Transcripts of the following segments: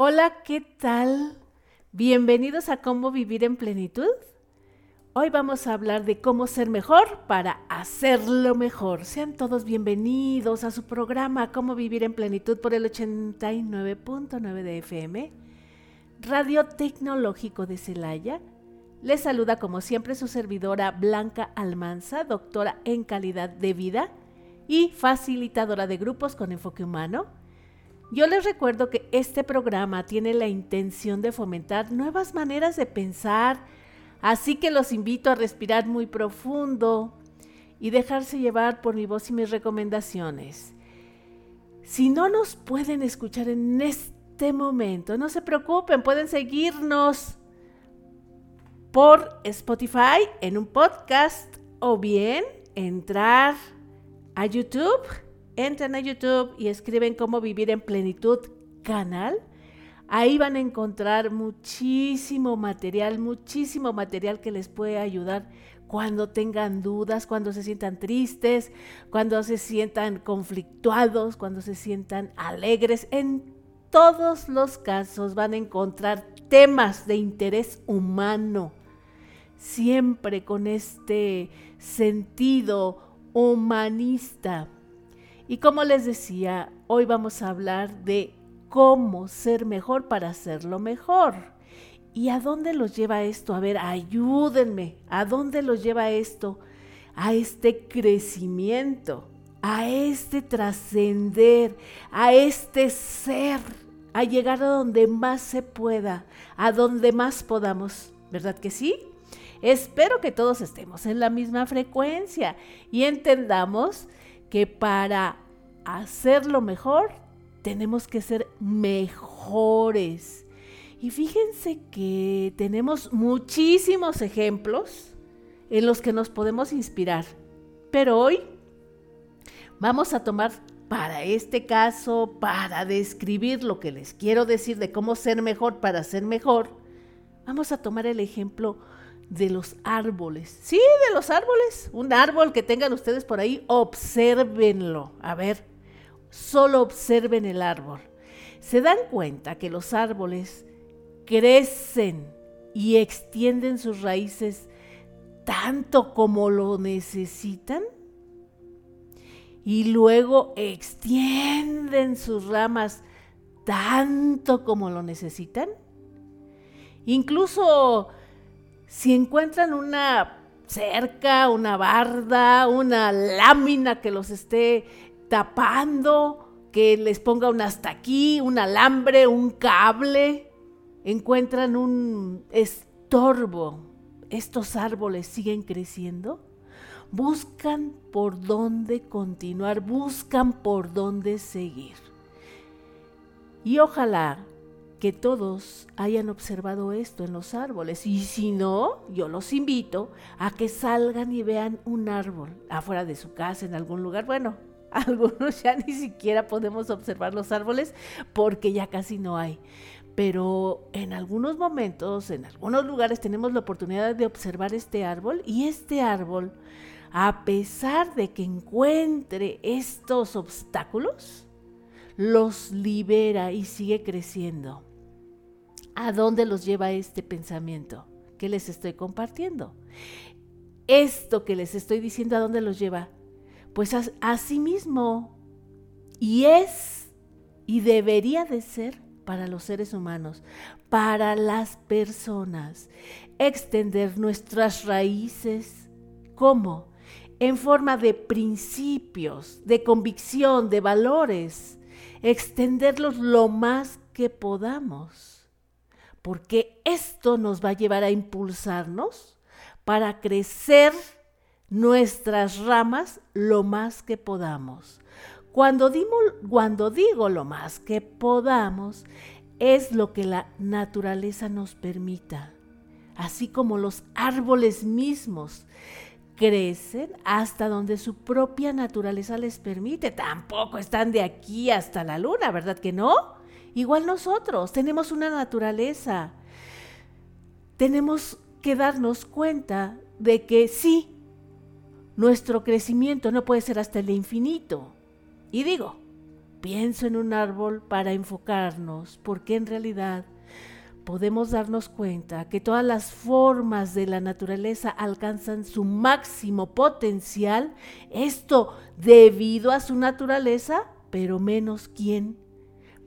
Hola, ¿qué tal? Bienvenidos a Cómo Vivir en Plenitud. Hoy vamos a hablar de cómo ser mejor para hacerlo mejor. Sean todos bienvenidos a su programa Cómo Vivir en Plenitud por el 89.9 de FM, Radio Tecnológico de Celaya. Les saluda como siempre su servidora Blanca Almanza, doctora en calidad de vida y facilitadora de grupos con enfoque humano yo les recuerdo que este programa tiene la intención de fomentar nuevas maneras de pensar, así que los invito a respirar muy profundo y dejarse llevar por mi voz y mis recomendaciones. Si no nos pueden escuchar en este momento, no se preocupen, pueden seguirnos por Spotify en un podcast o bien entrar a YouTube entren a YouTube y escriben cómo vivir en plenitud canal. Ahí van a encontrar muchísimo material, muchísimo material que les puede ayudar cuando tengan dudas, cuando se sientan tristes, cuando se sientan conflictuados, cuando se sientan alegres. En todos los casos van a encontrar temas de interés humano, siempre con este sentido humanista y como les decía, hoy vamos a hablar de cómo ser mejor para hacerlo mejor. ¿Y a dónde los lleva esto? A ver, ayúdenme. ¿A dónde los lleva esto? A este crecimiento, a este trascender, a este ser, a llegar a donde más se pueda, a donde más podamos. ¿Verdad que sí? Espero que todos estemos en la misma frecuencia y entendamos que para hacerlo mejor tenemos que ser mejores. Y fíjense que tenemos muchísimos ejemplos en los que nos podemos inspirar. Pero hoy vamos a tomar para este caso, para describir lo que les quiero decir de cómo ser mejor para ser mejor, vamos a tomar el ejemplo de los árboles. Sí, de los árboles. Un árbol que tengan ustedes por ahí, obsérvenlo. A ver, solo observen el árbol. Se dan cuenta que los árboles crecen y extienden sus raíces tanto como lo necesitan y luego extienden sus ramas tanto como lo necesitan. Incluso si encuentran una cerca, una barda, una lámina que los esté tapando, que les ponga un hasta aquí, un alambre, un cable, encuentran un estorbo, estos árboles siguen creciendo, buscan por dónde continuar, buscan por dónde seguir. Y ojalá que todos hayan observado esto en los árboles. Y si no, yo los invito a que salgan y vean un árbol afuera de su casa, en algún lugar. Bueno, algunos ya ni siquiera podemos observar los árboles porque ya casi no hay. Pero en algunos momentos, en algunos lugares tenemos la oportunidad de observar este árbol y este árbol, a pesar de que encuentre estos obstáculos, los libera y sigue creciendo. ¿A dónde los lleva este pensamiento que les estoy compartiendo? Esto que les estoy diciendo, ¿a dónde los lleva? Pues a, sí mismo. Y es y debería de ser para los seres humanos, para las personas, extender nuestras raíces. ¿Cómo? En forma de principios, de convicción, de valores, extenderlos lo más que podamos porque esto nos va a llevar a impulsarnos para crecer nuestras ramas lo más que podamos. Cuando, digo lo más que podamos, es lo que la naturaleza nos permita, así como los árboles mismos crecen hasta donde su propia naturaleza les permite. Tampoco están de aquí hasta la luna, ¿verdad que no? Igual nosotros tenemos una naturaleza. Tenemos que darnos cuenta de que sí, nuestro crecimiento no puede ser hasta el infinito. Y digo, pienso en un árbol para enfocarnos, porque en realidad podemos darnos cuenta que todas las formas de la naturaleza alcanzan su máximo potencial, esto debido a su naturaleza, pero menos quién,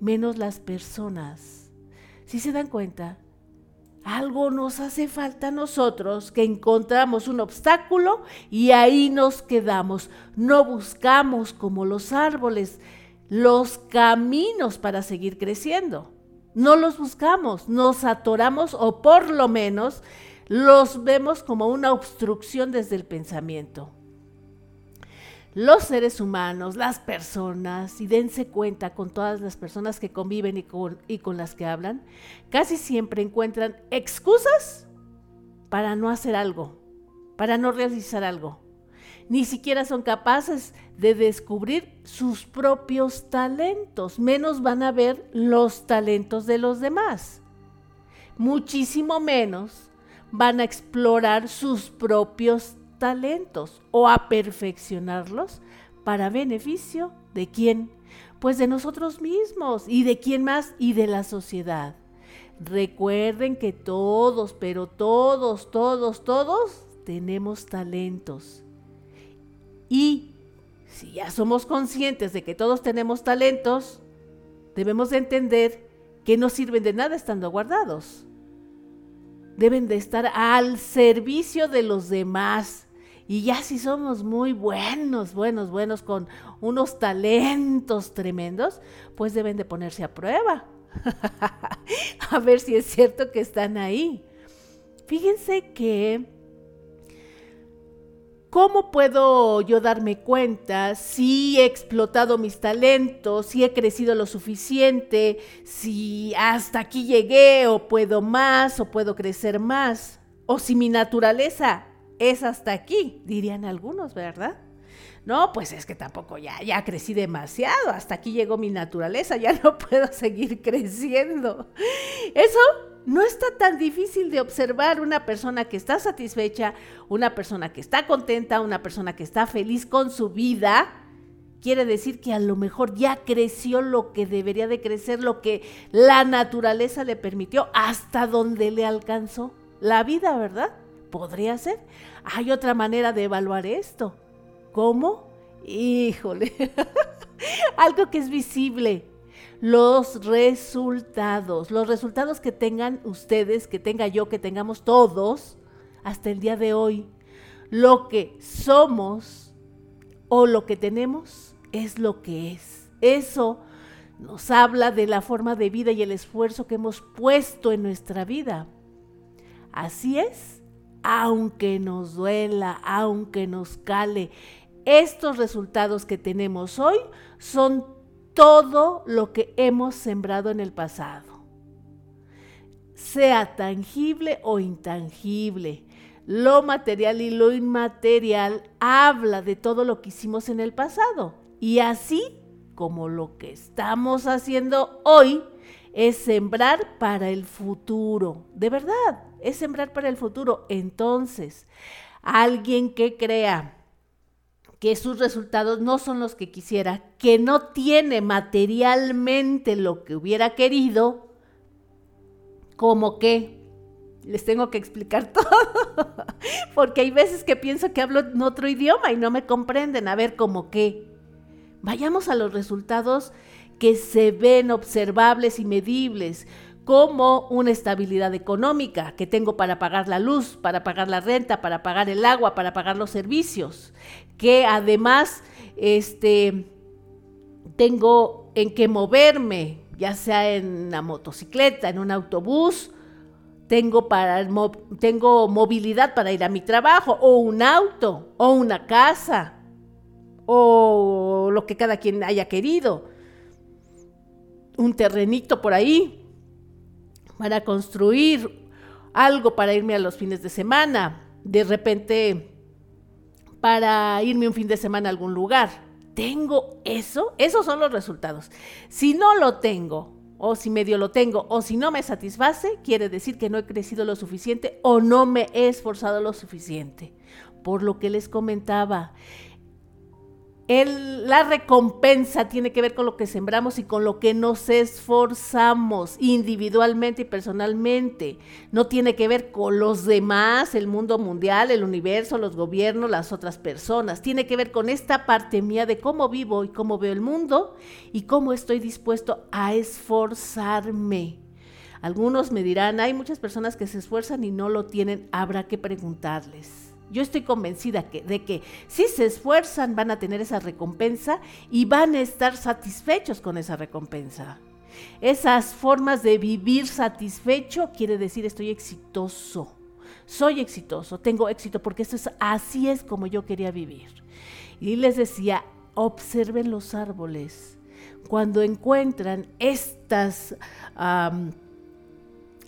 menos las personas. Si se dan cuenta, algo nos hace falta a nosotros, que encontramos un obstáculo y ahí nos quedamos. No buscamos como los árboles los caminos para seguir creciendo. No los buscamos, nos atoramos o por lo menos los vemos como una obstrucción desde el pensamiento. Los seres humanos, las personas, y dense cuenta con todas las personas que conviven y con, y con las que hablan, casi siempre encuentran excusas para no hacer algo, para no realizar algo ni siquiera son capaces de descubrir sus propios talentos, menos van a ver los talentos de los demás. Muchísimo menos van a explorar sus propios talentos o a perfeccionarlos para beneficio de quién? Pues de nosotros mismos y de quién más y de la sociedad. Recuerden que todos, pero todos, todos, todos tenemos talentos y si ya somos conscientes de que todos tenemos talentos, debemos de entender que no sirven de nada estando guardados. Deben de estar al servicio de los demás. Y ya si somos muy buenos, buenos, buenos, con unos talentos tremendos, pues deben de ponerse a prueba. a ver si es cierto que están ahí. Fíjense que ¿Cómo puedo yo darme cuenta si he explotado mis talentos, si he crecido lo suficiente, si hasta aquí llegué o puedo más o puedo crecer más? O si mi naturaleza es hasta aquí, dirían algunos, ¿verdad? No, pues es que tampoco ya, ya crecí demasiado, hasta aquí llegó mi naturaleza, ya no puedo seguir creciendo. Eso no está tan difícil de observar una persona que está satisfecha, una persona que está contenta, una persona que está feliz con su vida. Quiere decir que a lo mejor ya creció lo que debería de crecer, lo que la naturaleza le permitió, hasta donde le alcanzó la vida, ¿verdad? Podría ser. Hay otra manera de evaluar esto. ¿Cómo? Híjole. Algo que es visible los resultados, los resultados que tengan ustedes, que tenga yo, que tengamos todos hasta el día de hoy. Lo que somos o lo que tenemos es lo que es. Eso nos habla de la forma de vida y el esfuerzo que hemos puesto en nuestra vida. Así es, aunque nos duela, aunque nos cale, estos resultados que tenemos hoy son todo lo que hemos sembrado en el pasado, sea tangible o intangible. Lo material y lo inmaterial habla de todo lo que hicimos en el pasado. Y así como lo que estamos haciendo hoy es sembrar para el futuro. De verdad, es sembrar para el futuro. Entonces, alguien que crea que sus resultados no son los que quisiera, que no tiene materialmente lo que hubiera querido, como que les tengo que explicar todo, porque hay veces que pienso que hablo en otro idioma y no me comprenden, a ver, como que vayamos a los resultados que se ven observables y medibles, como una estabilidad económica que tengo para pagar la luz, para pagar la renta, para pagar el agua, para pagar los servicios, que además este, tengo en qué moverme, ya sea en una motocicleta, en un autobús, tengo, para, tengo movilidad para ir a mi trabajo, o un auto, o una casa, o lo que cada quien haya querido, un terrenito por ahí, para construir algo para irme a los fines de semana, de repente para irme un fin de semana a algún lugar. ¿Tengo eso? Esos son los resultados. Si no lo tengo, o si medio lo tengo, o si no me satisface, quiere decir que no he crecido lo suficiente o no me he esforzado lo suficiente. Por lo que les comentaba, la recompensa tiene que ver con lo que sembramos y con lo que nos esforzamos individualmente y personalmente. No tiene que ver con los demás, el mundo mundial, el universo, los gobiernos, las otras personas. Tiene que ver con esta parte mía de cómo vivo y cómo veo el mundo y cómo estoy dispuesto a esforzarme. Algunos me dirán, hay muchas personas que se esfuerzan y no lo tienen, habrá que preguntarles. Yo estoy convencida de que si se esfuerzan van a tener esa recompensa y van a estar satisfechos con esa recompensa. Esas formas de vivir satisfecho quiere decir estoy exitoso. Soy exitoso, tengo éxito porque esto es así es como yo quería vivir. Y les decía, observen los árboles. Cuando encuentran estas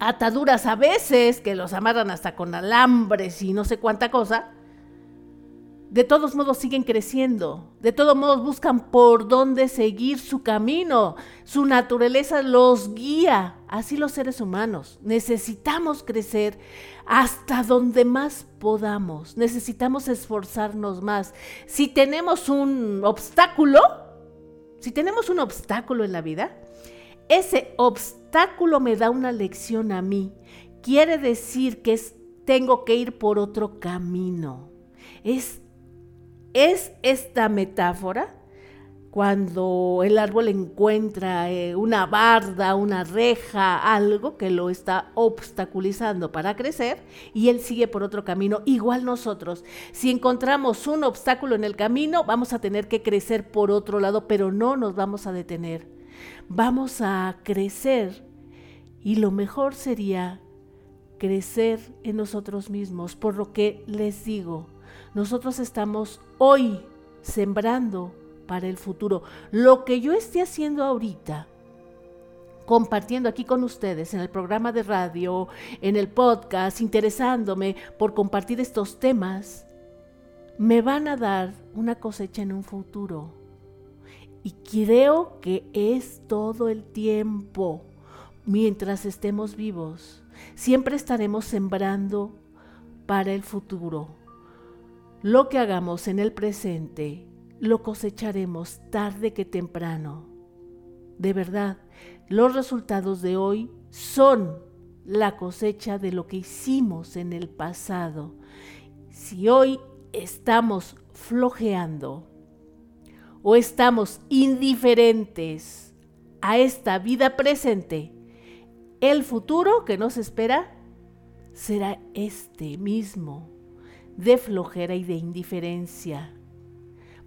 ataduras a veces, que los amarran hasta con alambres y no sé cuánta cosa, de todos modos siguen creciendo, de todos modos buscan por dónde seguir su camino, su naturaleza los guía, así los seres humanos. Necesitamos crecer hasta donde más podamos, necesitamos esforzarnos más. Si tenemos un obstáculo, si tenemos un obstáculo en la vida, ese obstáculo me da una lección a mí. Quiere decir que tengo que ir por otro camino. Es, es esta metáfora cuando el árbol encuentra eh, una barda, una reja, algo que lo está obstaculizando para crecer y él sigue por otro camino. Igual nosotros, si encontramos un obstáculo en el camino, vamos a tener que crecer por otro lado, pero no nos vamos a detener vamos a crecer y lo mejor sería crecer en nosotros mismos. Por lo que les digo, nosotros estamos hoy sembrando para el futuro. Lo que yo esté haciendo ahorita, compartiendo aquí con ustedes en el programa de radio, en el podcast, interesándome por compartir estos temas, me van a dar una cosecha en un futuro. Y creo que es todo el tiempo, mientras estemos vivos. Siempre estaremos sembrando para el futuro. Lo que hagamos en el presente, lo cosecharemos tarde que temprano. De verdad, los resultados de hoy son la cosecha de lo que hicimos en el pasado. Si hoy estamos flojeando, o estamos indiferentes a esta vida presente, el futuro que nos espera será este mismo, de flojera y de indiferencia.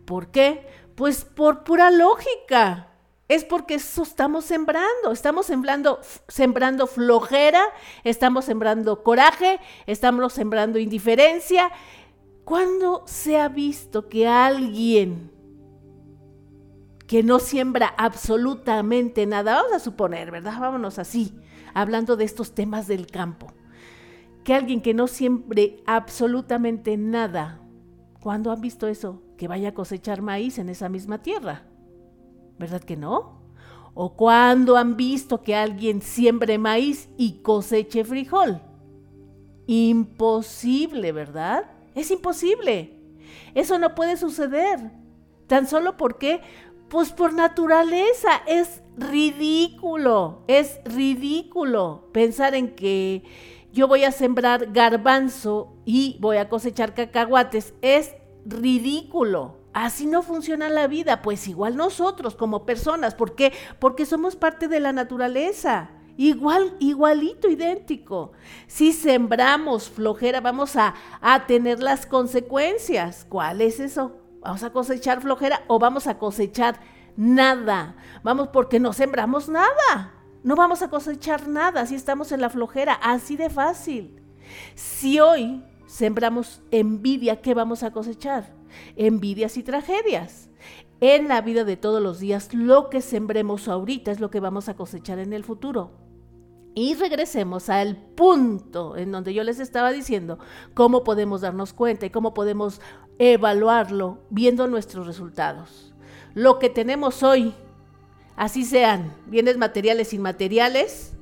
¿Por qué? Pues por pura lógica. Es porque eso estamos sembrando. Estamos sembrando, sembrando flojera, estamos sembrando coraje, estamos sembrando indiferencia. ¿Cuándo se ha visto que alguien que no siembra absolutamente nada. Vamos a suponer, ¿verdad? Vámonos así, hablando de estos temas del campo. Que alguien que no siembre absolutamente nada, ¿cuándo han visto eso? Que vaya a cosechar maíz en esa misma tierra. ¿Verdad que no? ¿O cuándo han visto que alguien siembre maíz y coseche frijol? Imposible, ¿verdad? Es imposible. Eso no puede suceder. Tan solo porque pues por naturaleza es ridículo, es ridículo pensar en que yo voy a sembrar garbanzo y voy a cosechar cacahuates. Es ridículo. Así no funciona la vida, pues igual nosotros como personas, ¿por qué? Porque somos parte de la naturaleza. Igual, igualito, idéntico. Si sembramos flojera, vamos a, a tener las consecuencias. ¿Cuál es eso? ¿Vamos a cosechar flojera o vamos a cosechar nada? Vamos porque no sembramos nada. No vamos a cosechar nada si estamos en la flojera, así de fácil. Si hoy sembramos envidia, ¿qué vamos a cosechar? Envidias y tragedias. En la vida de todos los días, lo que sembremos ahorita es lo que vamos a cosechar en el futuro. Y regresemos al punto en donde yo les estaba diciendo cómo podemos darnos cuenta y cómo podemos evaluarlo viendo nuestros resultados. Lo que tenemos hoy, así sean bienes materiales, inmateriales,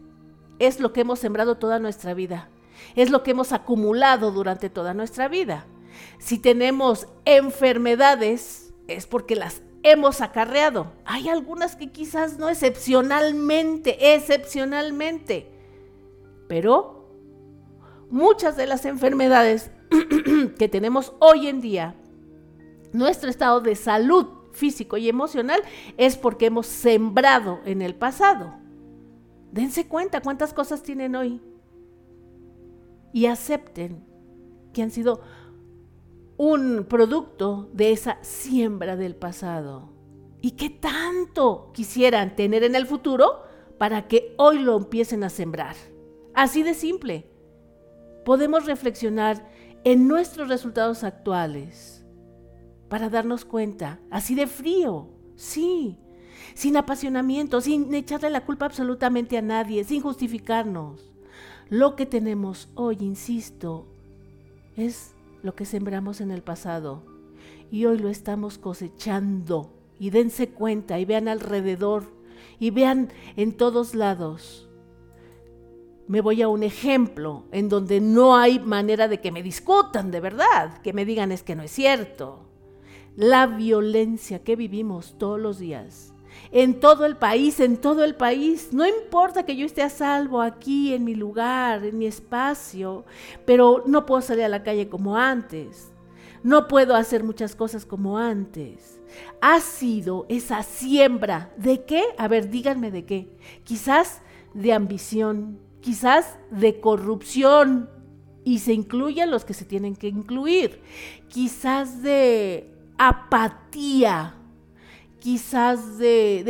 es lo que hemos sembrado toda nuestra vida. Es lo que hemos acumulado durante toda nuestra vida. Si tenemos enfermedades, es porque las hemos acarreado. Hay algunas que quizás no excepcionalmente, excepcionalmente, pero muchas de las enfermedades que tenemos hoy en día, nuestro estado de salud físico y emocional es porque hemos sembrado en el pasado. Dense cuenta cuántas cosas tienen hoy y acepten que han sido un producto de esa siembra del pasado. ¿Y qué tanto quisieran tener en el futuro para que hoy lo empiecen a sembrar? Así de simple. Podemos reflexionar en nuestros resultados actuales para darnos cuenta, así de frío, sí, sin apasionamiento, sin echarle la culpa absolutamente a nadie, sin justificarnos. Lo que tenemos hoy, insisto, es lo que sembramos en el pasado y hoy lo estamos cosechando. Y dense cuenta y vean alrededor y vean en todos lados. Me voy a un ejemplo en donde no hay manera de que me discutan de verdad, que me digan es que no es cierto. La violencia que vivimos todos los días en todo el país, en todo el país. No importa que yo esté a salvo aquí, en mi lugar, en mi espacio, pero no puedo salir a la calle como antes. No puedo hacer muchas cosas como antes. Ha sido esa siembra. ¿De qué? A ver, díganme de qué. Quizás de ambición, quizás de corrupción, y se incluyen los que se tienen que incluir. Quizás de apatía, quizás de,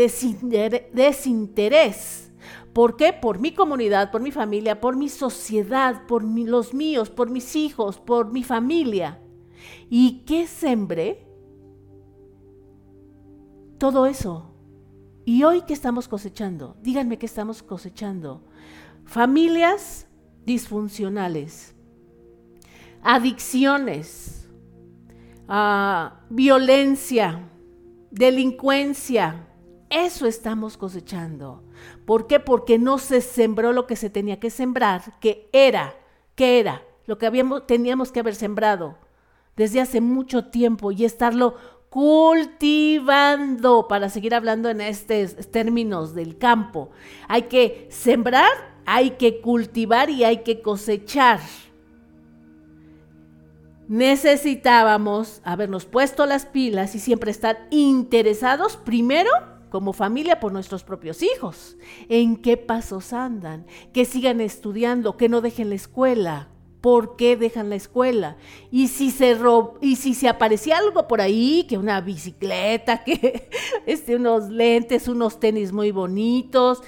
desinterés. ¿Por qué? Por mi comunidad, por mi familia, por mi sociedad, por los míos, por mis hijos, por mi familia. ¿Y qué sembré? Todo eso. ¿Y hoy qué estamos cosechando? Díganme qué estamos cosechando. Familias disfuncionales, adicciones, ah, violencia, delincuencia. Eso estamos cosechando. ¿Por qué? Porque no se sembró lo que se tenía que sembrar, que era, que era, lo que habíamos, teníamos que haber sembrado desde hace mucho tiempo y estarlo cultivando, para seguir hablando en estos términos del campo. Hay que sembrar, hay que cultivar y hay que cosechar necesitábamos habernos puesto las pilas y siempre estar interesados primero como familia por nuestros propios hijos, en qué pasos andan, que sigan estudiando, que no dejen la escuela, por qué dejan la escuela. Y si se y si se aparecía algo por ahí, que una bicicleta, que este, unos lentes, unos tenis muy bonitos,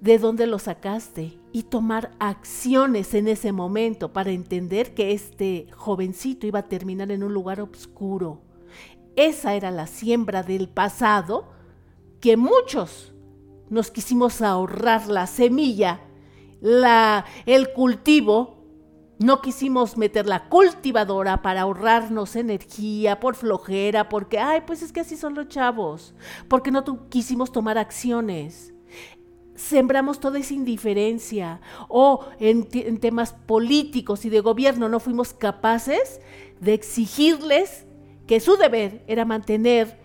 ¿de dónde lo sacaste? Y tomar acciones en ese momento para entender que este jovencito iba a terminar en un lugar oscuro. Esa era la siembra del pasado que muchos nos quisimos ahorrar la semilla, la, el cultivo, no quisimos meter la cultivadora para ahorrarnos energía por flojera, porque, ay, pues es que así son los chavos, porque no quisimos tomar acciones sembramos toda esa indiferencia o en, temas políticos y de gobierno no fuimos capaces de exigirles que su deber era mantener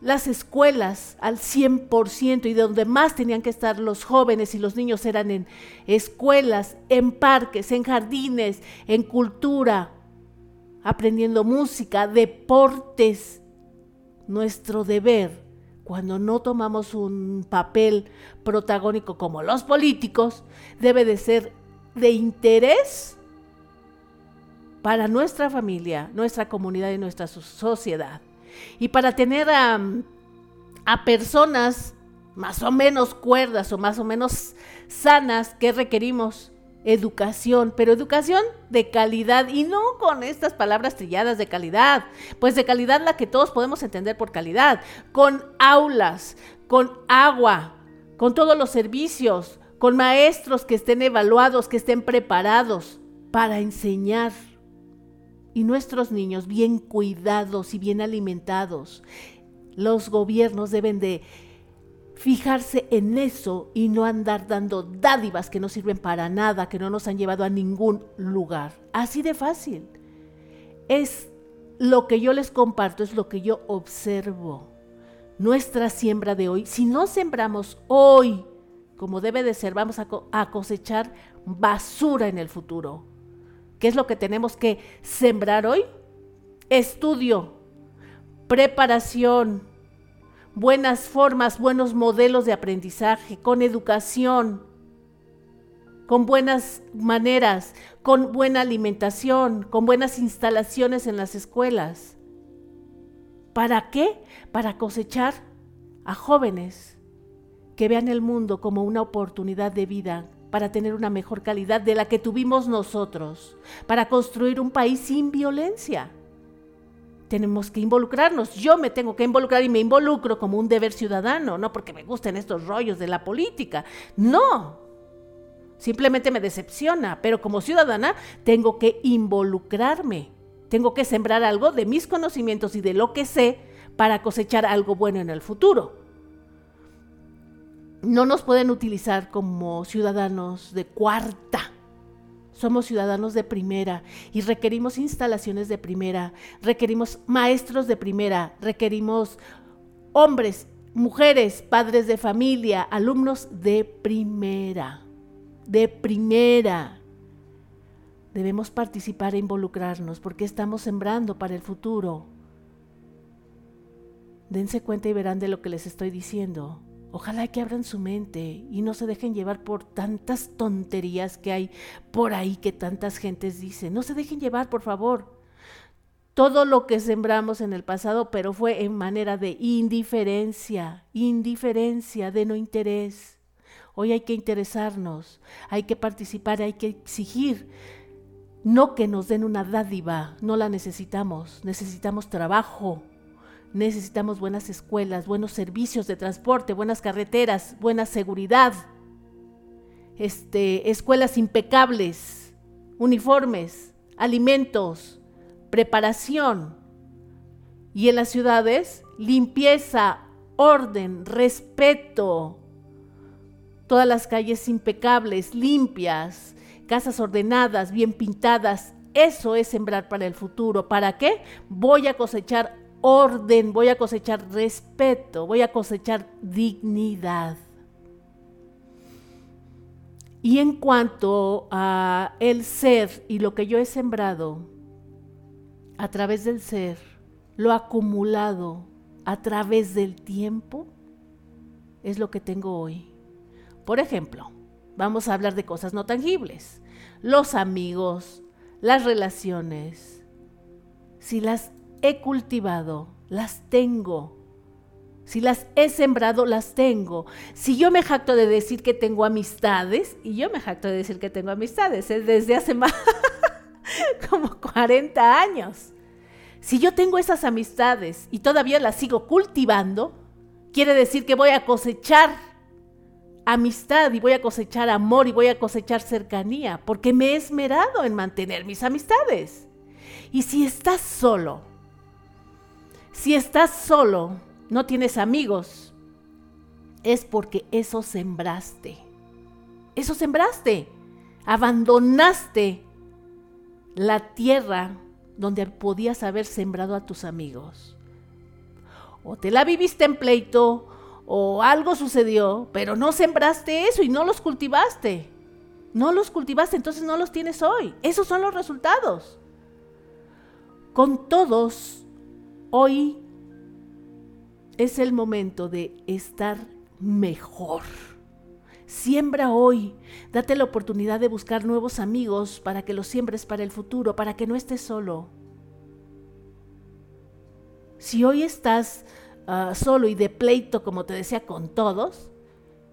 las escuelas al 100% y de donde más tenían que estar los jóvenes y los niños eran en escuelas, en parques, en jardines, en cultura, aprendiendo música, deportes. Nuestro deber cuando no tomamos un papel protagónico como los políticos, debe de ser de interés para nuestra familia, nuestra comunidad y nuestra sociedad. Y para tener a, personas más o menos cuerdas o más o menos sanas que requerimos educación, pero educación de calidad y no con estas palabras trilladas de calidad, pues de calidad la que todos podemos entender por calidad, con aulas, con agua, con todos los servicios, con maestros que estén evaluados, que estén preparados para enseñar. Y nuestros niños bien cuidados y bien alimentados. Los gobiernos deben de fijarse en eso y no andar dando dádivas que no sirven para nada, que no nos han llevado a ningún lugar. Así de fácil. Es lo que yo les comparto es lo que yo observo. Nuestra siembra de hoy, si no sembramos hoy como debe de ser, vamos a, cosechar basura en el futuro. ¿Qué es lo que tenemos que sembrar hoy? Estudio, preparación, buenas formas, buenos modelos de aprendizaje, con educación, con buenas maneras, con buena alimentación, con buenas instalaciones en las escuelas. ¿Para qué? Para cosechar a jóvenes que vean el mundo como una oportunidad de vida para tener una mejor calidad de la que tuvimos nosotros, para construir un país sin violencia tenemos que involucrarnos. Yo me tengo que involucrar y me involucro como un deber ciudadano, no porque me gusten estos rollos de la política. No. Simplemente me decepciona, pero como ciudadana tengo que involucrarme. Tengo que sembrar algo de mis conocimientos y de lo que sé para cosechar algo bueno en el futuro. No nos pueden utilizar como ciudadanos de cuarta somos ciudadanos de primera y requerimos instalaciones de primera, requerimos maestros de primera, requerimos hombres, mujeres, padres de familia, alumnos de primera, de primera. Debemos participar e involucrarnos porque estamos sembrando para el futuro. Dense cuenta y verán de lo que les estoy diciendo. Ojalá que abran su mente y no se dejen llevar por tantas tonterías que hay por ahí que tantas gentes dicen. No se dejen llevar, por favor. Todo lo que sembramos en el pasado, pero fue en manera de indiferencia, indiferencia, de no interés. Hoy hay que interesarnos, hay que participar, hay que exigir. No que nos den una dádiva, no la necesitamos, necesitamos trabajo, Necesitamos buenas escuelas, buenos servicios de transporte, buenas carreteras, buena seguridad, este, escuelas impecables, uniformes, alimentos, preparación. Y en las ciudades, limpieza, orden, respeto. Todas las calles impecables, limpias, casas ordenadas, bien pintadas. Eso es sembrar para el futuro. ¿Para qué? Voy a cosechar orden, voy a cosechar respeto, voy a cosechar dignidad. Y en cuanto a el ser y lo que yo he sembrado a través del ser, lo acumulado a través del tiempo, es lo que tengo hoy. Por ejemplo, vamos a hablar de cosas no tangibles. Los amigos, las relaciones. Si las he cultivado, las tengo. Si las he sembrado, las tengo. Si yo me jacto de decir que tengo amistades, y yo me jacto de decir que tengo amistades, es desde hace más como 40 años. Si yo tengo esas amistades y todavía las sigo cultivando, quiere decir que voy a cosechar amistad y voy a cosechar amor y voy a cosechar cercanía, porque me he esmerado en mantener mis amistades. Y si estás solo, si estás solo, no tienes amigos, es porque eso sembraste. Eso sembraste. Abandonaste la tierra donde podías haber sembrado a tus amigos. O te la viviste en pleito, o algo sucedió, pero no sembraste eso y no los cultivaste. No los cultivaste, entonces no los tienes hoy. Esos son los resultados. Con todos Hoy es el momento de estar mejor. Siembra hoy, date la oportunidad de buscar nuevos amigos para que los siembres para el futuro, para que no estés solo. Si hoy estás ah, solo y de pleito, como te decía, con todos,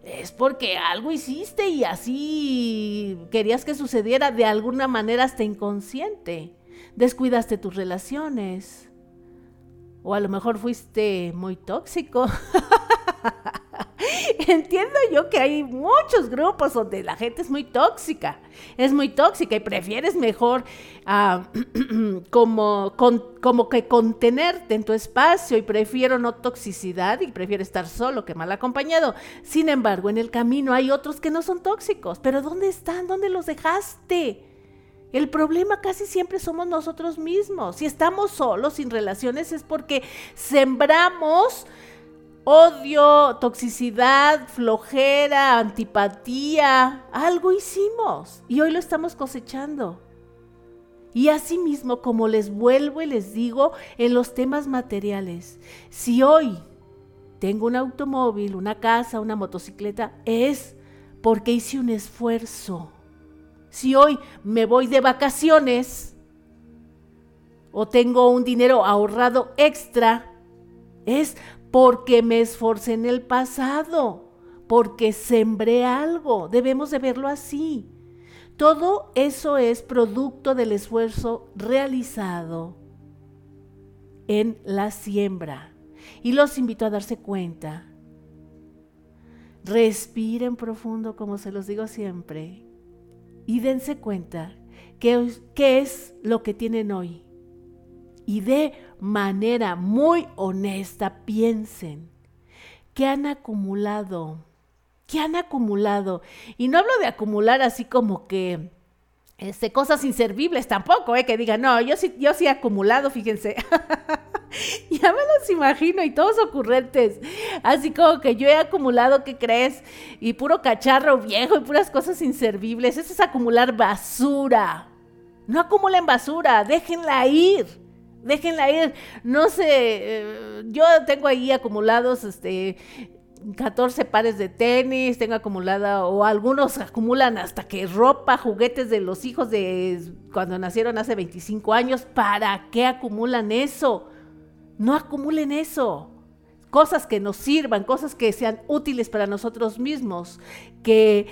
es porque algo hiciste y así querías que sucediera de alguna manera hasta inconsciente. Descuidaste tus relaciones o a lo mejor fuiste muy tóxico. Entiendo yo que hay muchos grupos donde la gente es muy tóxica, es muy tóxica y prefieres mejor ah, como, como que contenerte en tu espacio y prefiero no toxicidad y prefiero estar solo que mal acompañado. Sin embargo, en el camino hay otros que no son tóxicos, pero ¿dónde están? ¿Dónde los dejaste? El problema casi siempre somos nosotros mismos. Si estamos solos, sin relaciones, es porque sembramos odio, toxicidad, flojera, antipatía. Algo hicimos y hoy lo estamos cosechando. Y asimismo, como les vuelvo y les digo en los temas materiales, si hoy tengo un automóvil, una casa, una motocicleta, es porque hice un esfuerzo. Si hoy me voy de vacaciones o tengo un dinero ahorrado extra, es porque me esforcé en el pasado, porque sembré algo. Debemos de verlo así. Todo eso es producto del esfuerzo realizado en la siembra. Y los invito a darse cuenta. Respiren profundo, como se los digo siempre, y dense cuenta qué, qué es lo que tienen hoy. Y de manera muy honesta piensen qué han acumulado ¿Qué han acumulado? Y no hablo de acumular así como que este, cosas inservibles tampoco, ¿eh? que digan, no, yo sí, yo sí he acumulado, fíjense. ya me los imagino y todos ocurrentes. Así como que yo he acumulado, ¿qué crees? Y puro cacharro viejo y puras cosas inservibles. Eso es acumular basura. No acumulen basura, déjenla ir. Déjenla ir. No sé, eh, yo tengo ahí acumulados este 14 pares de tenis, tengo acumulada, o algunos acumulan hasta que ropa, juguetes de los hijos de cuando nacieron hace 25 años. ¿Para qué acumulan eso? No acumulen eso. Cosas que nos sirvan, cosas que sean útiles para nosotros mismos, que,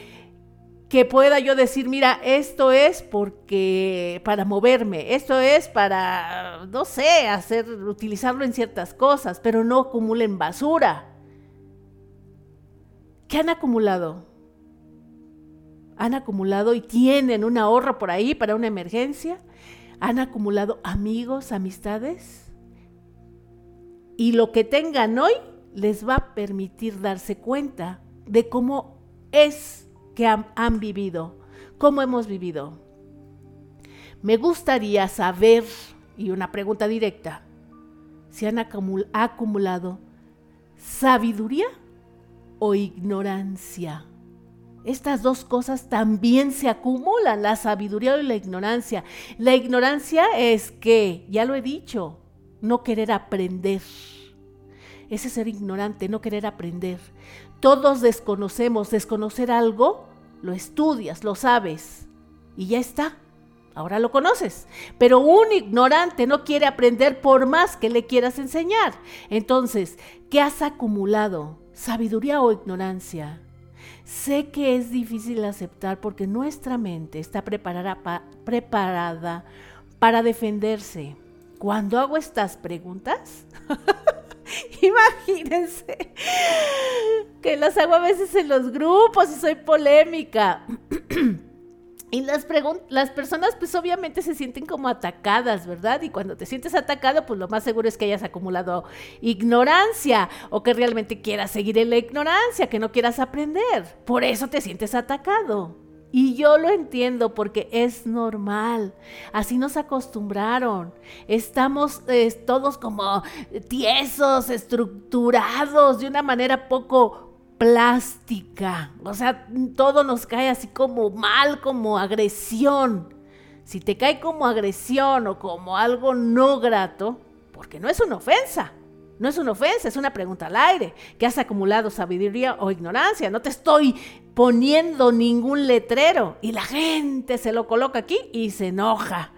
que pueda yo decir, mira, esto es porque para moverme, esto es para, no sé, hacer, utilizarlo en ciertas cosas, pero no acumulen basura ¿Qué han acumulado? Han acumulado y tienen un ahorro por ahí para una emergencia. Han acumulado amigos, amistades. Y lo que tengan hoy les va a permitir darse cuenta de cómo es que han, vivido, cómo hemos vivido. Me gustaría saber, y una pregunta directa, si han acumulado sabiduría o ignorancia. Estas dos cosas también se acumulan, la sabiduría y la ignorancia. La ignorancia es que, ya lo he dicho, no querer aprender. Ese ser ignorante, no querer aprender. Todos desconocemos, desconocer algo, lo estudias, lo sabes y ya está. Ahora lo conoces. Pero un ignorante no quiere aprender por más que le quieras enseñar. Entonces, ¿qué has acumulado? Sabiduría o ignorancia. Sé que es difícil aceptar porque nuestra mente está preparada, para defenderse. Cuando hago estas preguntas, imagínense que las hago a veces en los grupos y soy polémica. Y las, las personas pues obviamente se sienten como atacadas, ¿verdad? Y cuando te sientes atacado, pues lo más seguro es que hayas acumulado ignorancia o que realmente quieras seguir en la ignorancia, que no quieras aprender. Por eso te sientes atacado. Y yo lo entiendo porque es normal. Así nos acostumbraron. Estamos todos como tiesos, estructurados de una manera poco plástica. O sea, todo nos cae así como mal, como agresión. Si te cae como agresión o como algo no grato, porque no es una ofensa. No es una ofensa, es una pregunta al aire. ¿Que has acumulado sabiduría o ignorancia? No te estoy poniendo ningún letrero. Y la gente se lo coloca aquí y se enoja.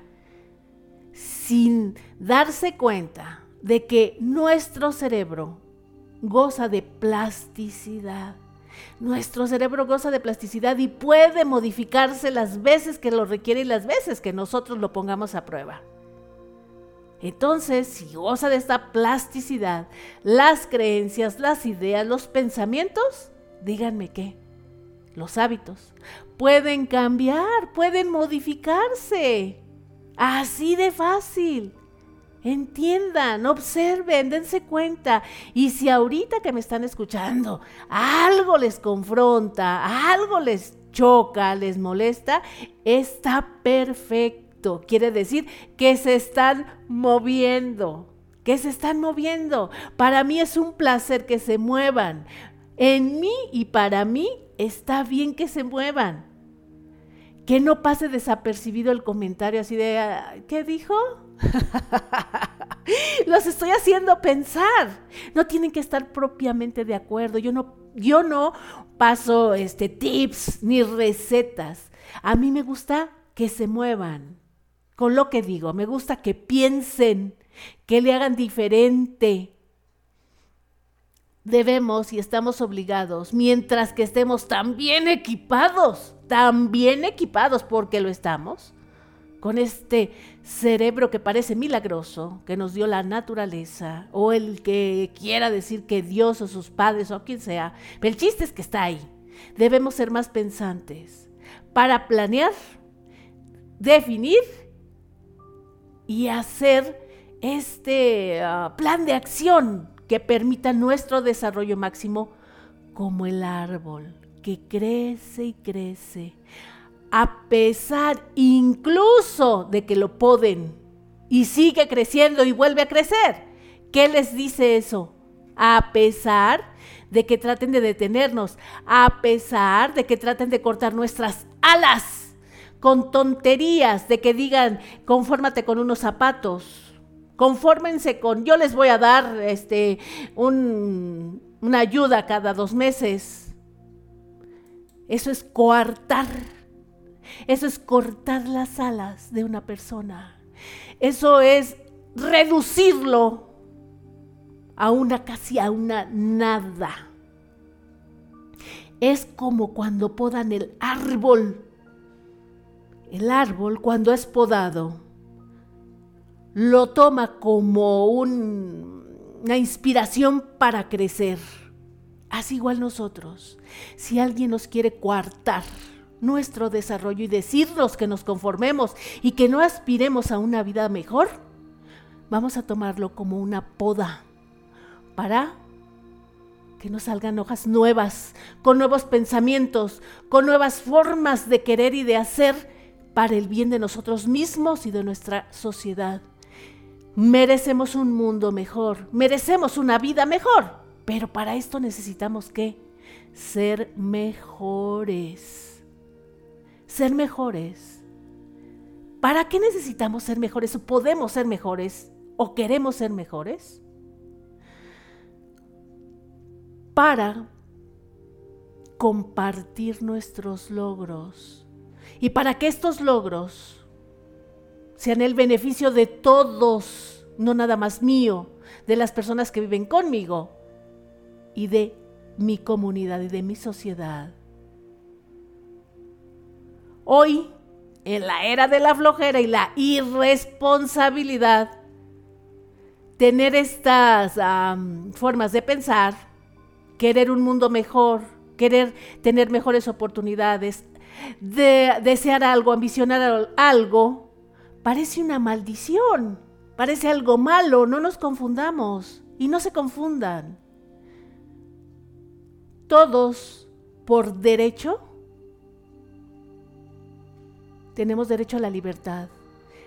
Sin darse cuenta de que nuestro cerebro goza de plasticidad. Nuestro cerebro goza de plasticidad y puede modificarse las veces que lo requiere y las veces que nosotros lo pongamos a prueba. Entonces, si goza de esta plasticidad, las creencias, las ideas, los pensamientos, díganme qué, los hábitos, pueden cambiar, pueden modificarse. Así de fácil. Entiendan, observen, dense cuenta. Y si ahorita que me están escuchando algo les confronta, algo les choca, les molesta, está perfecto. Quiere decir que se están moviendo, que se están moviendo. Para mí es un placer que se muevan. En mí y para mí está bien que se muevan. Que no pase desapercibido el comentario así de, ¿qué dijo? Los estoy haciendo pensar. No tienen que estar propiamente de acuerdo. Yo no, yo no paso este, tips ni recetas. A mí me gusta que se muevan con lo que digo. Me gusta que piensen, que le hagan diferente. Debemos y estamos obligados, mientras que estemos tan bien equipados, tan bien equipados porque lo estamos, con este cerebro que parece milagroso, que nos dio la naturaleza, o el que quiera decir que Dios o sus padres o quien sea, pero el chiste es que está ahí. Debemos ser más pensantes para planear, definir y hacer este ah, plan de acción que permita nuestro desarrollo máximo como el árbol que crece y crece a pesar incluso de que lo poden y sigue creciendo y vuelve a crecer. ¿Qué les dice eso? A pesar de que traten de detenernos, a pesar de que traten de cortar nuestras alas con tonterías, de que digan, confórmate con unos zapatos, confórmense con, yo les voy a dar este, una ayuda cada dos meses. Eso es coartar eso es cortar las alas de una persona. Eso es reducirlo a una casi a una nada. Es como cuando podan el árbol. El árbol cuando es podado lo toma como una inspiración para crecer. Así igual nosotros. Si alguien nos quiere coartar, nuestro desarrollo y decirnos que nos conformemos y que no aspiremos a una vida mejor, vamos a tomarlo como una poda para que nos salgan hojas nuevas, con nuevos pensamientos, con nuevas formas de querer y de hacer para el bien de nosotros mismos y de nuestra sociedad. Merecemos un mundo mejor, merecemos una vida mejor, pero para esto necesitamos que ser mejores ser mejores. ¿Para qué necesitamos ser mejores o podemos ser mejores o queremos ser mejores? Para compartir nuestros logros y para que estos logros sean el beneficio de todos, no nada más mío, de las personas que viven conmigo y de mi comunidad y de mi sociedad. Hoy, en la era de la flojera y la irresponsabilidad, tener estas formas de pensar, querer un mundo mejor, querer tener mejores oportunidades, de desear algo, ambicionar algo, parece una maldición, parece algo malo, no nos confundamos y no se confundan. Todos, por derecho, tenemos derecho a la libertad,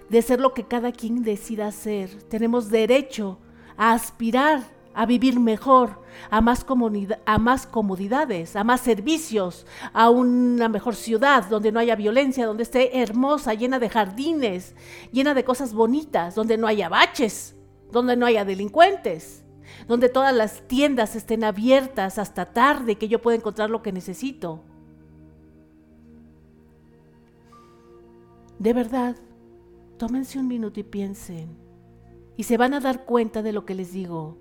de ser lo que cada quien decida ser. Tenemos derecho a aspirar a vivir mejor, a más, a más comodidades, a más servicios, a una mejor ciudad donde no haya violencia, donde esté hermosa, llena de jardines, llena de cosas bonitas, donde no haya baches, donde no haya delincuentes, donde todas las tiendas estén abiertas hasta tarde, que yo pueda encontrar lo que necesito. De verdad, tómense un minuto y piensen. Y se van a dar cuenta de lo que les digo.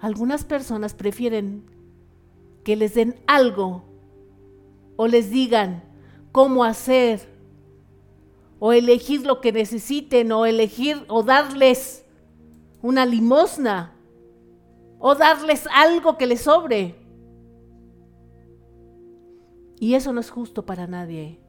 Algunas personas prefieren que les den algo o les digan cómo hacer o elegir lo que necesiten o elegir o darles una limosna o darles algo que les sobre. Y eso no es justo para nadie.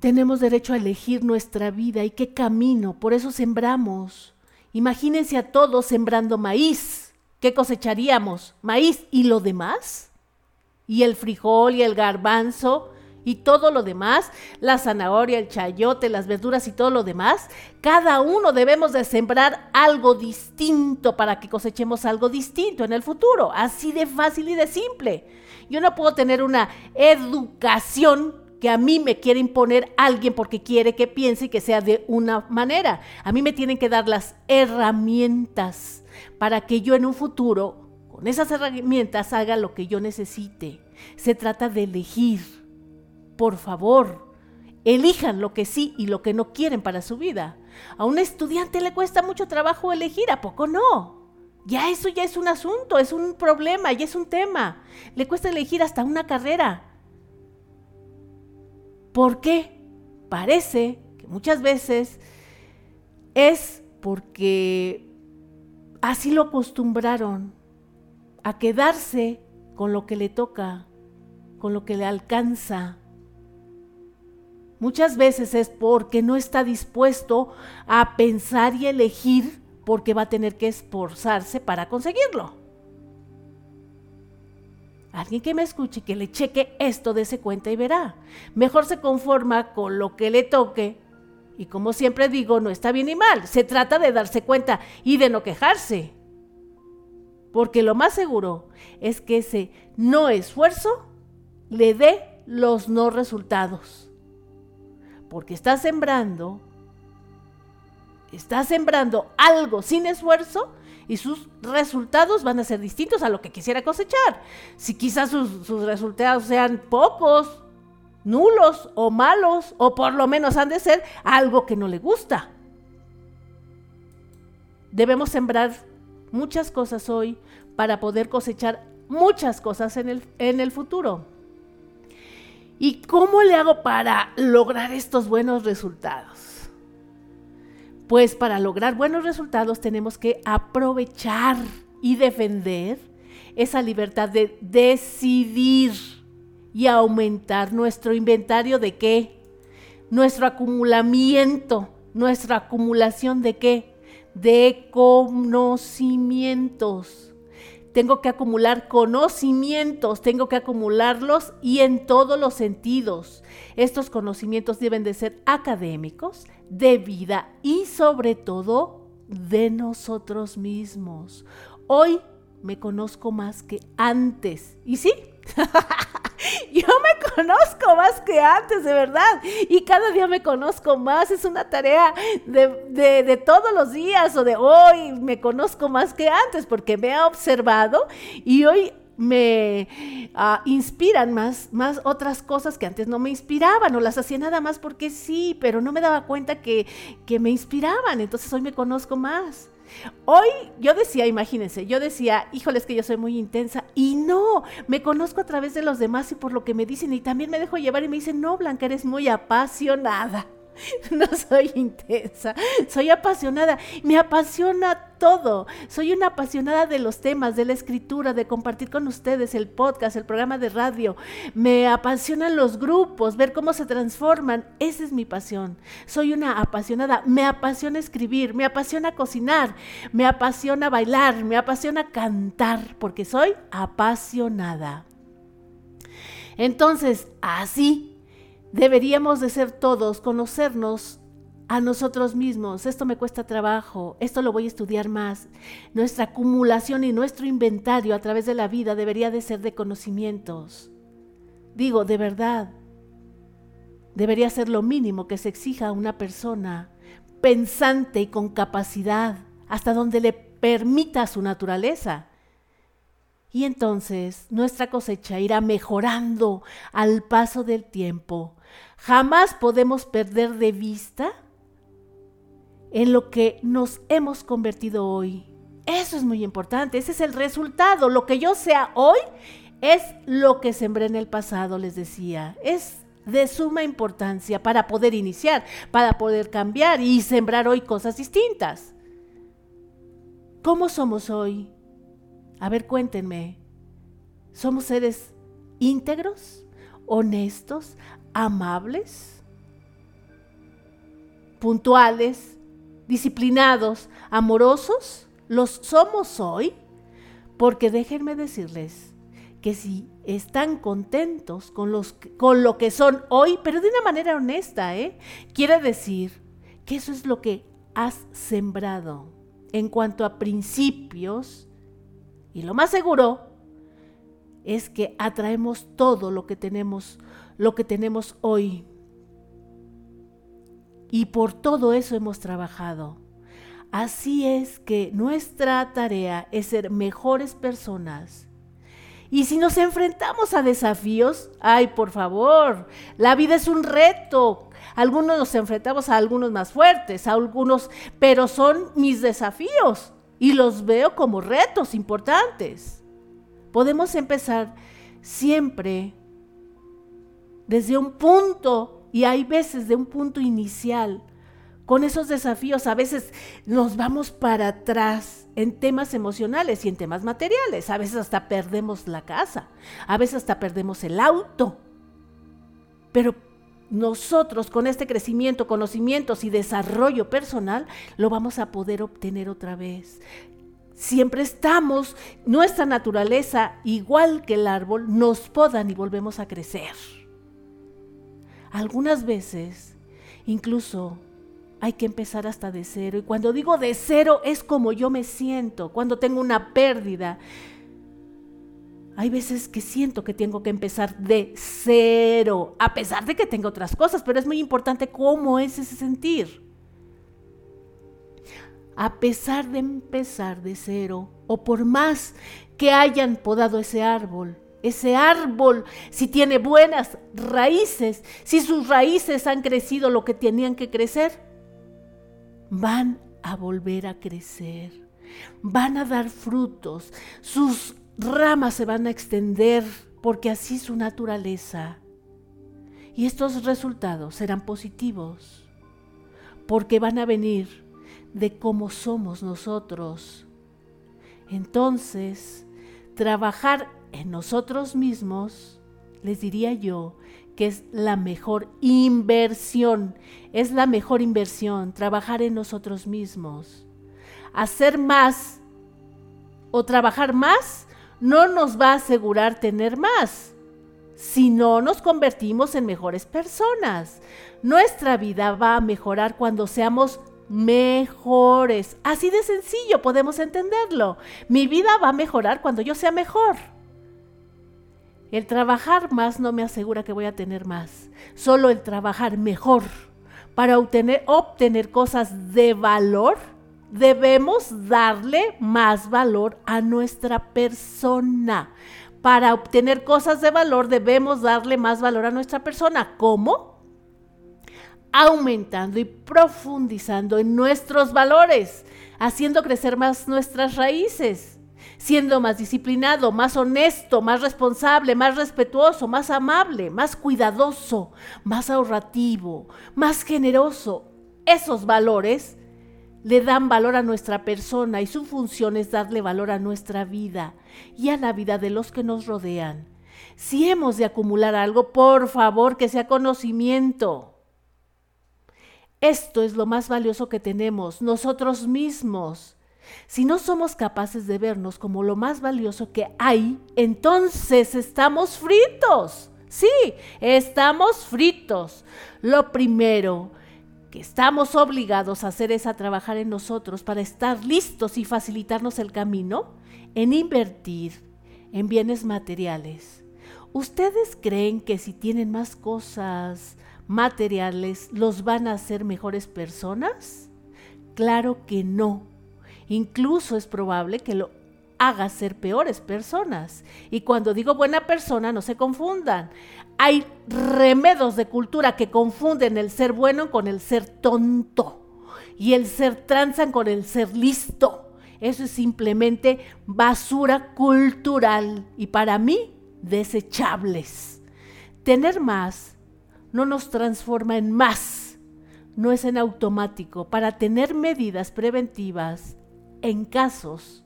Tenemos derecho a elegir nuestra vida y qué camino, por eso sembramos. Imagínense a todos sembrando maíz. ¿Qué cosecharíamos? Maíz y lo demás. y el frijol y el garbanzo y todo lo demás, la zanahoria, el chayote, las verduras y todo lo demás, cada uno debemos de sembrar algo distinto para que cosechemos algo distinto en el futuro. Así de fácil y de simple. Yo no puedo tener una educación que a mí me quiere imponer alguien porque quiere que piense y que sea de una manera. A mí me tienen que dar las herramientas para que yo en un futuro, con esas herramientas, haga lo que yo necesite. Se trata de elegir por favor, elijan lo que sí y lo que no quieren para su vida. A un estudiante le cuesta mucho trabajo elegir, ¿a poco no? Ya eso ya es un asunto, es un problema, ya es un tema. Le cuesta elegir hasta una carrera. ¿Por qué? Parece que muchas veces es porque así lo acostumbraron a quedarse con lo que le toca, con lo que le alcanza, Muchas veces es porque no está dispuesto a pensar y elegir porque va a tener que esforzarse para conseguirlo. Alguien que me escuche y que le cheque esto, de cuenta y verá. Mejor se conforma con lo que le toque. Y como siempre digo, no está bien ni mal. Se trata de darse cuenta y de no quejarse. Porque lo más seguro es que ese no esfuerzo le dé los no resultados porque está sembrando, está sembrando algo sin esfuerzo y sus resultados van a ser distintos a lo que quisiera cosechar. Si quizás sus, resultados sean pocos, nulos o malos, o por lo menos han de ser algo que no le gusta. Debemos sembrar muchas cosas hoy para poder cosechar muchas cosas en el, en el futuro. ¿Y cómo le hago para lograr estos buenos resultados? Pues para lograr buenos resultados tenemos que aprovechar y defender esa libertad de decidir y aumentar nuestro inventario de qué? Nuestro acumulamiento, nuestra acumulación de qué? De conocimientos. Tengo que acumular conocimientos, tengo que acumularlos y en todos los sentidos. Estos conocimientos deben de ser académicos, de vida y sobre todo de nosotros mismos. Hoy me conozco más que antes. ¿Y sí? Yo me conozco más que antes, de verdad. Y cada día me conozco más. Es una tarea de, todos los días o de hoy. Me conozco más que antes porque me he observado y hoy me ah, inspiran más, más otras cosas que antes no me inspiraban o las hacía nada más porque sí, pero no me daba cuenta que, que me inspiraban. Entonces hoy me conozco más. Hoy yo decía, imagínense, yo decía, híjoles que yo soy muy intensa y no, me conozco a través de los demás y por lo que me dicen y también me dejo llevar y me dicen, no, Blanca, eres muy apasionada. No soy intensa, soy apasionada. Me apasiona todo. Soy una apasionada de los temas, de la escritura, de compartir con ustedes el podcast, el programa de radio. Me apasionan los grupos, ver cómo se transforman. Esa es mi pasión. Soy una apasionada. Me apasiona escribir, me apasiona cocinar, me apasiona bailar, me apasiona cantar, porque soy apasionada. Entonces, así Deberíamos de ser todos, conocernos a nosotros mismos. Esto me cuesta trabajo, esto lo voy a estudiar más. Nuestra acumulación y nuestro inventario a través de la vida debería de ser de conocimientos. Digo, de verdad, debería ser lo mínimo que se exija a una persona pensante y con capacidad, hasta donde le permita su naturaleza. Y entonces nuestra cosecha irá mejorando al paso del tiempo Jamás podemos perder de vista en lo que nos hemos convertido hoy. Eso es muy importante, ese es el resultado. Lo que yo sea hoy es lo que sembré en el pasado, les decía. Es de suma importancia para poder iniciar, para poder cambiar y sembrar hoy cosas distintas. ¿Cómo somos hoy? A ver, cuéntenme. ¿Somos seres íntegros, honestos, amables, puntuales, disciplinados, amorosos, los somos hoy, porque déjenme decirles que si están contentos con, los, con lo que son hoy, pero de una manera honesta, ¿eh? quiere decir que eso es lo que has sembrado en cuanto a principios, y lo más seguro es que atraemos todo lo que tenemos, lo que tenemos hoy. Y por todo eso hemos trabajado. Así es que nuestra tarea es ser mejores personas. Y si nos enfrentamos a desafíos, ay, por favor, la vida es un reto. Algunos nos enfrentamos a algunos más fuertes, a algunos, pero son mis desafíos y los veo como retos importantes. Podemos empezar siempre desde un punto, y hay veces de un punto inicial, con esos desafíos. A veces nos vamos para atrás en temas emocionales y en temas materiales. A veces hasta perdemos la casa, a veces hasta perdemos el auto. Pero nosotros con este crecimiento, conocimientos y desarrollo personal lo vamos a poder obtener otra vez. Siempre estamos, nuestra naturaleza, igual que el árbol, nos podan y volvemos a crecer. Algunas veces, incluso hay que empezar hasta de cero. Y cuando digo de cero es como yo me siento, cuando tengo una pérdida. Hay veces que siento que tengo que empezar de cero, a pesar de que tengo otras cosas, pero es muy importante cómo es ese sentir. A pesar de empezar de cero, o por más que hayan podado ese árbol, ese árbol, si tiene buenas raíces, si sus raíces han crecido lo que tenían que crecer, van a volver a crecer, van a dar frutos, sus ramas se van a extender porque así su naturaleza. Y estos resultados serán positivos porque van a venir de cómo somos nosotros. Entonces, trabajar en nosotros mismos, les diría yo, que es la mejor inversión. Es la mejor inversión, trabajar en nosotros mismos. Hacer más o trabajar más no nos va a asegurar tener más. Si no nos convertimos en mejores personas, nuestra vida va a mejorar cuando seamos mejores. Así de sencillo podemos entenderlo. Mi vida va a mejorar cuando yo sea mejor. El trabajar más no me asegura que voy a tener más. Solo el trabajar mejor para obtener, obtener cosas de valor, debemos darle más valor a nuestra persona. Para obtener cosas de valor debemos darle más valor a nuestra persona. ¿Cómo? Aumentando y profundizando en nuestros valores, haciendo crecer más nuestras raíces siendo más disciplinado, más honesto, más responsable, más respetuoso, más amable, más cuidadoso, más ahorrativo, más generoso. Esos valores le dan valor a nuestra persona y su función es darle valor a nuestra vida y a la vida de los que nos rodean. Si hemos de acumular algo, por favor que sea conocimiento. Esto es lo más valioso que tenemos, nosotros mismos. Si no somos capaces de vernos como lo más valioso que hay, entonces estamos fritos. Sí, estamos fritos. Lo primero que estamos obligados a hacer es a trabajar en nosotros para estar listos y facilitarnos el camino en invertir en bienes materiales. ¿Ustedes creen que si tienen más cosas materiales los van a hacer mejores personas? Claro que no. Incluso es probable que lo haga ser peores personas. Y cuando digo buena persona, no se confundan. Hay remedos de cultura que confunden el ser bueno con el ser tonto y el ser transan con el ser listo. Eso es simplemente basura cultural y para mí desechables. Tener más no nos transforma en más, no es en automático. Para tener medidas preventivas en casos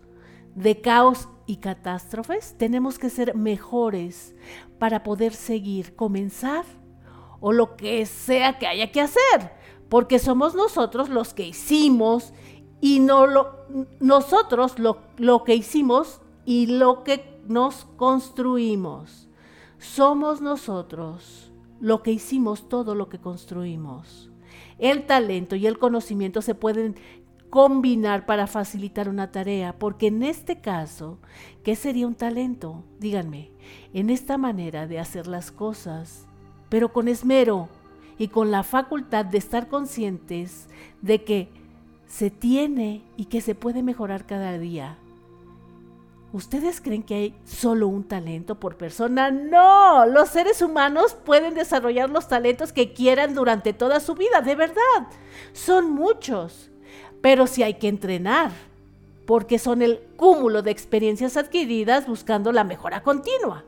de caos y catástrofes, tenemos que ser mejores para poder seguir, comenzar o lo que sea que haya que hacer, porque somos nosotros los que hicimos y no lo, nosotros lo, lo que hicimos y lo que nos construimos. Somos nosotros lo que hicimos todo lo que construimos. El talento y el conocimiento se pueden combinar para facilitar una tarea, porque en este caso, ¿qué sería un talento? Díganme, en esta manera de hacer las cosas, pero con esmero y con la facultad de estar conscientes de que se tiene y que se puede mejorar cada día. ¿Ustedes creen que hay solo un talento por persona? No, los seres humanos pueden desarrollar los talentos que quieran durante toda su vida, de verdad. Son muchos pero sí hay que entrenar, porque son el cúmulo de experiencias adquiridas buscando la mejora continua.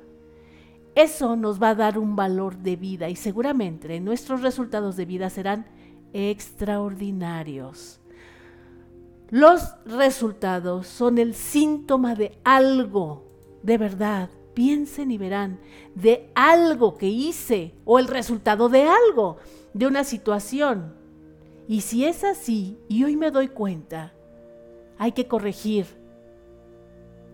Eso nos va a dar un valor de vida y seguramente nuestros resultados de vida serán extraordinarios. Los resultados son el síntoma de algo, de verdad. Piensen y verán, de algo que hice o el resultado de algo, de una situación. Y si es así, y hoy me doy cuenta, hay que corregir.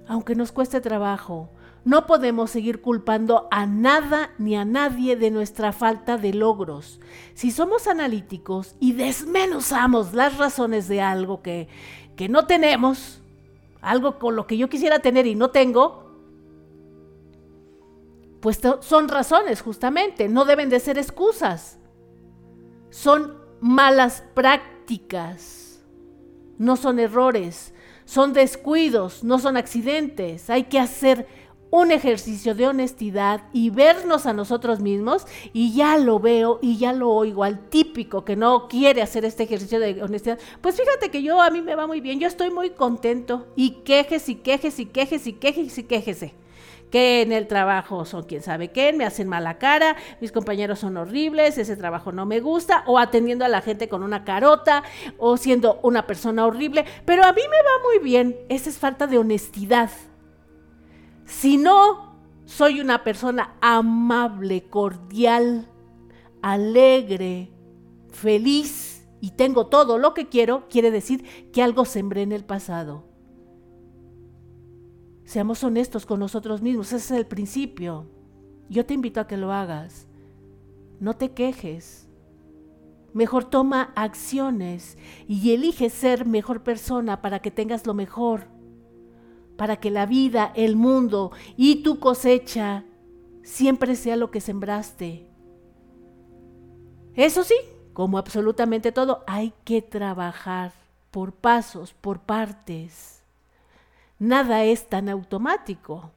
Aunque nos cueste trabajo, no podemos seguir culpando a nada ni a nadie de nuestra falta de logros. Si somos analíticos y desmenuzamos las razones de algo que, que no tenemos, algo con lo que yo quisiera tener y no tengo, pues son razones justamente, no deben de ser excusas. Son malas prácticas, no son errores, son descuidos, no son accidentes. Hay que hacer un ejercicio de honestidad y vernos a nosotros mismos. Y ya lo veo y ya lo oigo al típico que no quiere hacer este ejercicio de honestidad. Pues fíjate que yo a mí me va muy bien, yo estoy muy contento. Y quejes y quejes y quejes y quejes y quejese que en el trabajo son quién sabe qué, me hacen mala cara, mis compañeros son horribles, ese trabajo no me gusta, o atendiendo a la gente con una carota, o siendo una persona horrible, pero a mí me va muy bien, esa es falta de honestidad. Si no, soy una persona amable, cordial, alegre, feliz y tengo todo lo que quiero, quiere decir que algo sembré en el pasado. Seamos honestos con nosotros mismos, ese es el principio. Yo te invito a que lo hagas. No te quejes. Mejor toma acciones y elige ser mejor persona para que tengas lo mejor. Para que la vida, el mundo y tu cosecha siempre sea lo que sembraste. Eso sí, como absolutamente todo, hay que trabajar por pasos, por partes. Nada es tan automático.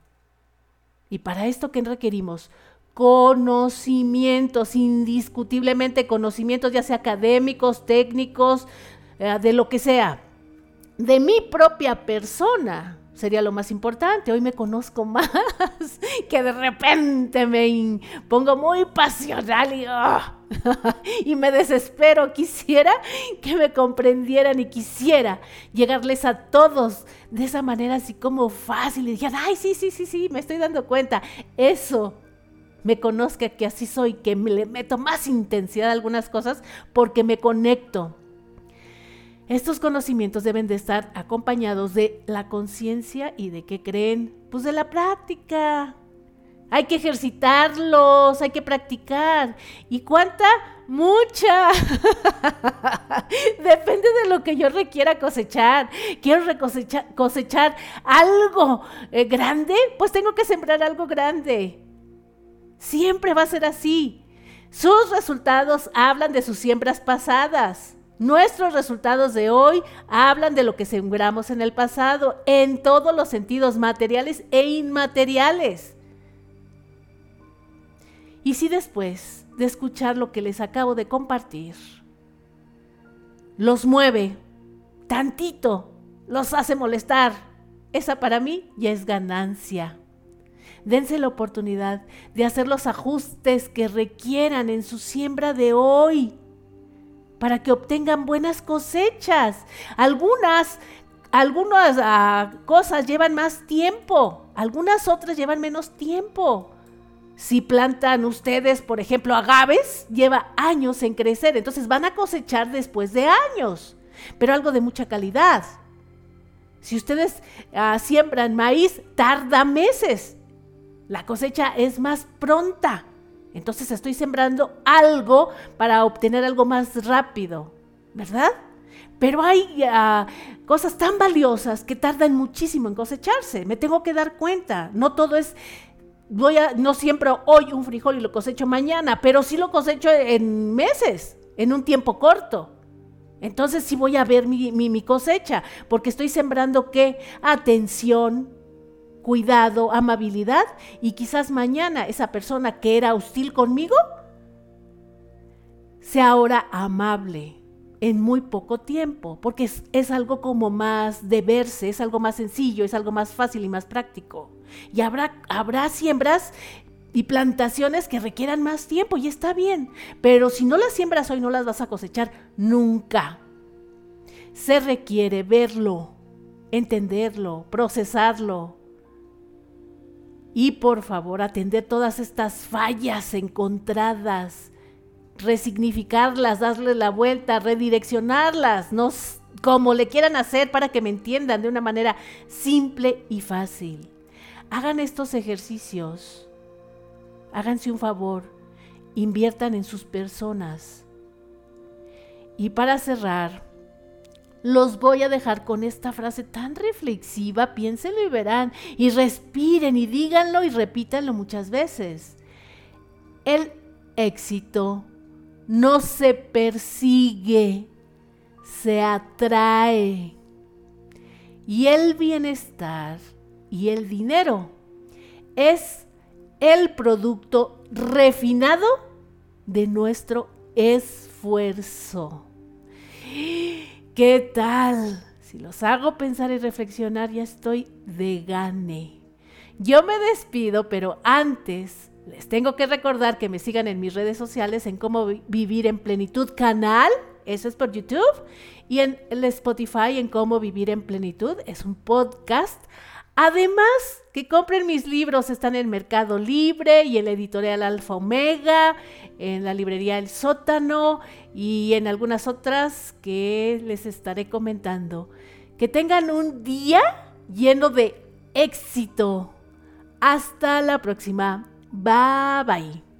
Y para esto, ¿qué requerimos? Conocimientos, indiscutiblemente conocimientos, ya sea académicos, técnicos, eh, de lo que sea, de mi propia persona sería lo más importante. Hoy me conozco más, que de repente me pongo muy pasional y, ah, y me desespero. Quisiera que me comprendieran y quisiera llegarles a todos de esa manera así como fácil y dijeran, ay, sí, sí, sí, sí, me estoy dando cuenta. Eso me conozca que así soy, que me le meto más intensidad a algunas cosas porque me conecto estos conocimientos deben de estar acompañados de la conciencia y de qué creen, pues de la práctica. Hay que ejercitarlos, hay que practicar. ¿Y cuánta? Mucha. Depende de lo que yo requiera cosechar. Quiero cosechar, cosechar algo eh, grande, pues tengo que sembrar algo grande. Siempre va a ser así. Sus resultados hablan de sus siembras pasadas. Nuestros resultados de hoy hablan de lo que sembramos en el pasado, en todos los sentidos materiales e inmateriales. Y si después de escuchar lo que les acabo de compartir, los mueve tantito, los hace molestar, esa para mí ya es ganancia. Dense la oportunidad de hacer los ajustes que requieran en su siembra de hoy para que obtengan buenas cosechas. Algunas, algunas ah, cosas llevan más tiempo, algunas otras llevan menos tiempo. Si plantan ustedes, por ejemplo, agaves, lleva años en crecer, entonces van a cosechar después de años, pero algo de mucha calidad. Si ustedes ah, siembran maíz, tarda meses. La cosecha es más pronta. Entonces estoy sembrando algo para obtener algo más rápido, ¿verdad? Pero hay ah, cosas tan valiosas que tardan muchísimo en cosecharse. Me tengo que dar cuenta. No todo es, voy a, no siempre hoy un frijol y lo cosecho mañana, pero sí lo cosecho en meses, en un tiempo corto. Entonces sí voy a ver mi, mi cosecha, porque estoy sembrando qué? Atención, cuidado, amabilidad y quizás mañana esa persona que era hostil conmigo sea ahora amable en muy poco tiempo, porque es, algo como más de verse, es algo más sencillo, es algo más fácil y más práctico. Y habrá, habrá siembras y plantaciones que requieran más tiempo y está bien, pero si no las siembras hoy no las vas a cosechar nunca. Se requiere verlo, entenderlo, procesarlo, y por favor, atender todas estas fallas encontradas, resignificarlas, darle la vuelta, redireccionarlas, no, como le quieran hacer para que me entiendan de una manera simple y fácil. Hagan estos ejercicios, háganse un favor, inviertan en sus personas. Y para cerrar, los voy a dejar con esta frase tan reflexiva, piénsenlo y verán, y respiren y díganlo y repítanlo muchas veces. El éxito no se persigue, se atrae. Y el bienestar y el dinero es el producto refinado de nuestro esfuerzo. ¿Qué tal? Si los hago pensar y reflexionar, ya estoy de gane. Yo me despido, pero antes les tengo que recordar que me sigan en mis redes sociales en cómo vivir en plenitud canal, eso es por YouTube, y en el Spotify en cómo vivir en plenitud, es un podcast. Además, que compren mis libros, están en Mercado Libre y en la editorial Alfa Omega, en la librería El Sótano y en algunas otras que les estaré comentando. Que tengan un día lleno de éxito. Hasta la próxima. Bye bye.